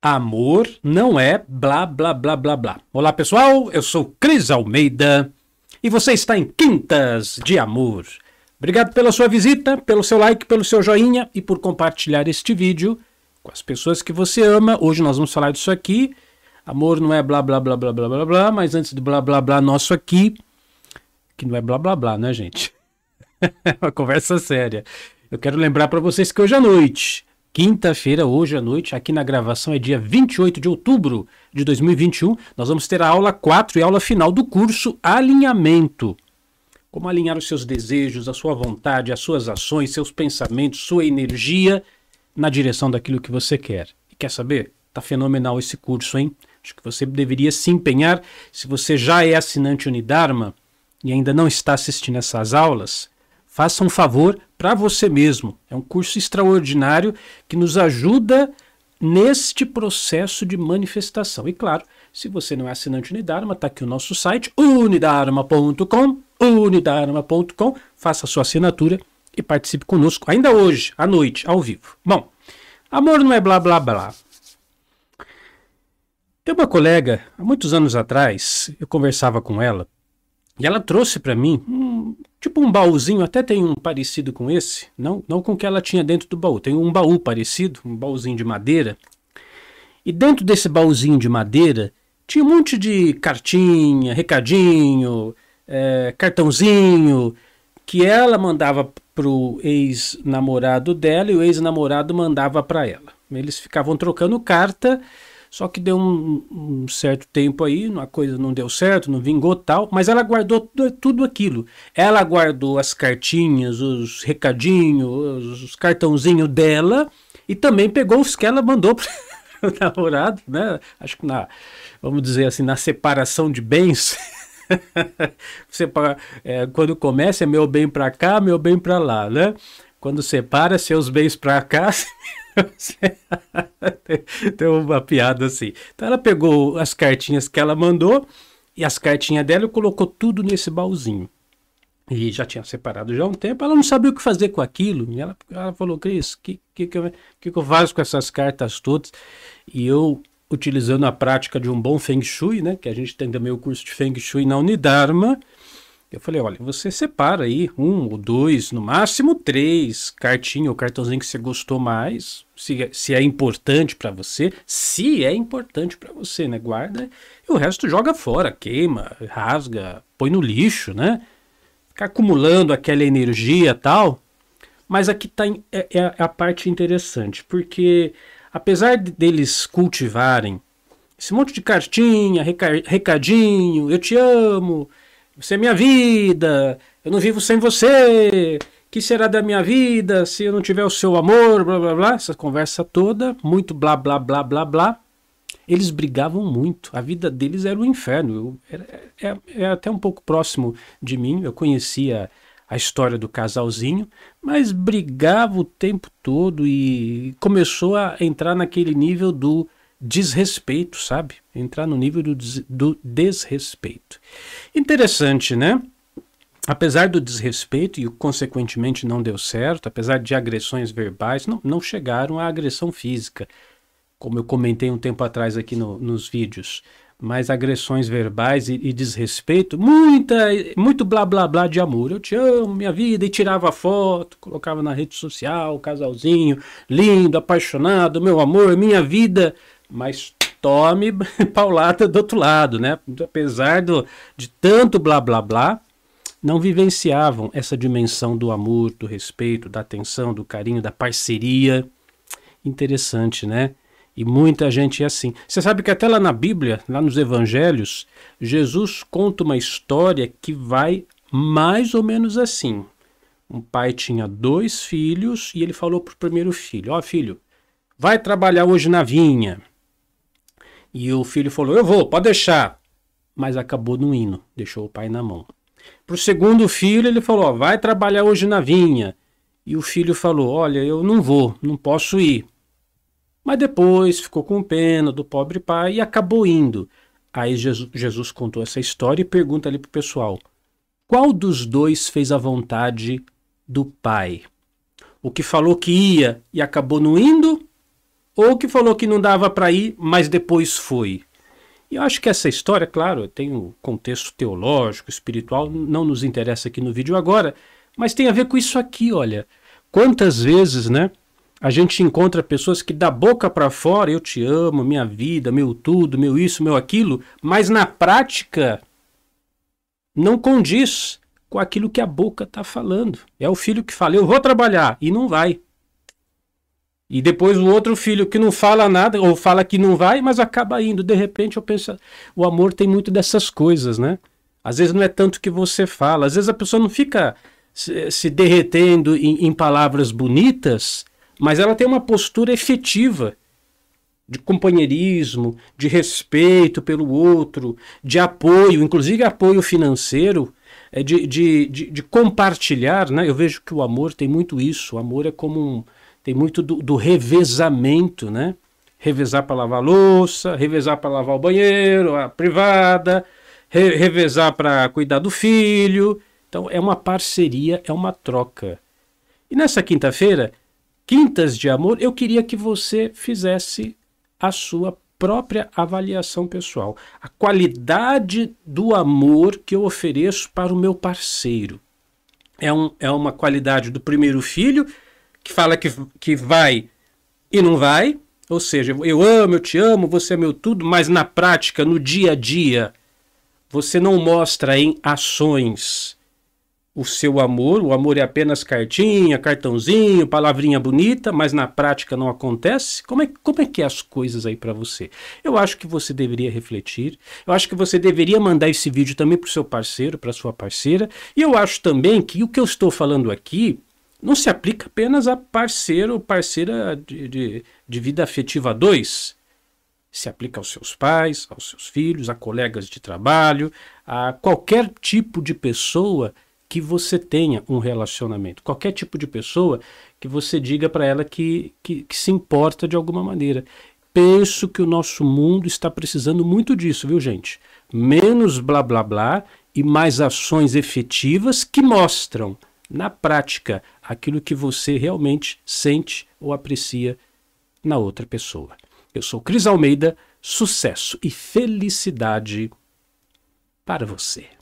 Amor não é blá blá blá blá blá. Olá pessoal, eu sou Cris Almeida e você está em Quintas de Amor. Obrigado pela sua visita, pelo seu like, pelo seu joinha e por compartilhar este vídeo com as pessoas que você ama. Hoje nós vamos falar disso aqui. Amor não é blá blá blá blá blá blá blá, mas antes do blá blá blá nosso aqui, que não é blá blá blá, né, gente? É uma conversa séria. Eu quero lembrar para vocês que hoje à noite Quinta-feira, hoje à noite, aqui na gravação é dia 28 de outubro de 2021. Nós vamos ter a aula 4 e a aula final do curso Alinhamento. Como alinhar os seus desejos, a sua vontade, as suas ações, seus pensamentos, sua energia na direção daquilo que você quer. E quer saber? Tá fenomenal esse curso, hein? Acho que você deveria se empenhar. Se você já é assinante Unidarma e ainda não está assistindo essas aulas, faça um favor para você mesmo. É um curso extraordinário que nos ajuda neste processo de manifestação. E claro, se você não é assinante Unidarma, está aqui o nosso site, unidarma.com, unidarma.com, faça a sua assinatura e participe conosco ainda hoje, à noite, ao vivo. Bom, amor não é blá blá blá. Tem uma colega, há muitos anos atrás, eu conversava com ela, e ela trouxe para mim tipo um baúzinho, até tem um parecido com esse, não, não com o que ela tinha dentro do baú. Tem um baú parecido, um baúzinho de madeira. E dentro desse baúzinho de madeira tinha um monte de cartinha, recadinho, é, cartãozinho que ela mandava pro ex-namorado dela e o ex-namorado mandava para ela. Eles ficavam trocando carta só que deu um, um, certo tempo aí, a coisa não deu certo, não vingou tal, mas ela guardou tudo, tudo aquilo. Ela guardou as cartinhas, os recadinhos, os, os cartãozinhos dela e também pegou os que ela mandou para o namorado, né? Acho que na, vamos dizer assim, na separação de bens. Separa, é, quando começa é meu bem para cá, meu bem para lá, né? Quando separa seus bens para cá, Tem uma piada assim. Então ela pegou as cartinhas que ela mandou e as cartinhas dela e colocou tudo nesse baúzinho. E já tinha separado já um tempo, ela não sabia o que fazer com aquilo. E ela, ela falou, Cris, o que, que, que, eu, que eu faço com essas cartas todas? E eu, utilizando a prática de um bom Feng Shui, né? Que a gente tem também o curso de Feng Shui na Unidarma, eu falei, olha, você separa aí um ou dois, no máximo três cartinhas ou cartãozinho que você gostou mais, se, é, se é importante para você, se é importante para você, né? Guarda e o resto joga fora, queima, rasga, põe no lixo, né? Fica acumulando aquela energia tal. Mas aqui tá é, é a parte interessante, porque apesar deles cultivarem esse monte de cartinha, recadinho, eu te amo, você é minha vida, eu não vivo sem você. Que será da minha vida se eu não tiver o seu amor? Blá blá blá. Essa conversa toda, muito blá blá blá blá blá. Eles brigavam muito. A vida deles era um inferno. Eu, era, é, é até um pouco próximo de mim. Eu conhecia a história do casalzinho, mas brigava o tempo todo e começou a entrar naquele nível do desrespeito, sabe? Entrar no nível do, des do desrespeito. Interessante, né? Apesar do desrespeito, e consequentemente não deu certo, apesar de agressões verbais, não, não chegaram à agressão física, como eu comentei um tempo atrás aqui no, nos vídeos. Mas agressões verbais e, e, desrespeito, muita, muito blá blá blá de amor. Eu te amo, minha vida, e tirava foto, colocava na rede social, casalzinho, lindo, apaixonado, meu amor, minha vida mas tome paulada do outro lado, né? Apesar do, de tanto blá blá blá, não vivenciavam essa dimensão do amor, do respeito, da atenção, do carinho, da parceria. Interessante, né? E muita gente é assim. Você sabe que até lá na Bíblia, lá nos Evangelhos, Jesus conta uma história que vai mais ou menos assim. Um pai tinha dois filhos e ele falou para o primeiro filho: Ó, oh, filho, vai trabalhar hoje na vinha. E o filho falou: Eu vou, pode deixar. Mas acabou no hino, deixou o pai na mão. Para o segundo filho, ele falou: Vai trabalhar hoje na vinha. E o filho falou: Olha, eu não vou, não posso ir. Mas depois ficou com pena do pobre pai e acabou indo. Aí Jesus, Jesus contou essa história e pergunta ali para o pessoal: Qual dos dois fez a vontade do pai? O que falou que ia e acabou não indo? Ou que falou que não dava para ir, mas depois foi. E eu acho que essa história, claro, tem um contexto teológico, espiritual, não nos interessa aqui no vídeo agora, mas tem a ver com isso aqui, olha. Quantas vezes, né? A gente encontra pessoas que da boca para fora, eu te amo, minha vida, meu tudo, meu isso, meu aquilo, mas na prática não condiz com aquilo que a boca está falando. É o filho que fala, eu vou trabalhar, e não vai. E depois o outro filho que não fala nada, ou fala que não vai, mas acaba indo. De repente eu penso, o amor tem muito dessas coisas, né? Às vezes não é tanto que você fala, às vezes a pessoa não fica se, derretendo em, em palavras bonitas, mas ela tem uma postura efetiva de companheirismo, de respeito pelo outro, de apoio, inclusive apoio financeiro, é de, de, de, de, compartilhar. Né? Eu vejo que o amor tem muito isso. O amor é como um. Tem muito do, do revezamento, né? Revezar para lavar louça, revezar para lavar o banheiro, a privada, re, revezar para cuidar do filho. Então é uma parceria, é uma troca. E nessa quinta-feira, Quintas de Amor, eu queria que você fizesse a sua própria avaliação pessoal. A qualidade do amor que eu ofereço para o meu parceiro. É, um, é uma qualidade do primeiro filho, que fala que, que vai e não vai. Ou seja, eu amo, eu te amo, você é meu tudo, mas na prática, no dia a dia, você não mostra em ações o seu amor. O amor é apenas cartinha, cartãozinho, palavrinha bonita, mas na prática não acontece. Como é, como é que é as coisas aí para você? Eu acho que você deveria refletir. Eu acho que você deveria mandar esse vídeo também para o seu parceiro, para sua parceira. E eu acho também que o que eu estou falando aqui não se aplica apenas a parceiro ou parceira de, de, de vida afetiva 2 se aplica aos seus pais, aos seus filhos, a colegas de trabalho, a qualquer tipo de pessoa que você tenha um relacionamento. Qualquer tipo de pessoa que você diga para ela que, que, que, se importa de alguma maneira. Penso que o nosso mundo está precisando muito disso, viu, gente? Menos blá blá blá e mais ações efetivas que mostram, na prática, aquilo que você realmente sente ou aprecia na outra pessoa. Eu sou Cris Almeida, sucesso e felicidade para você.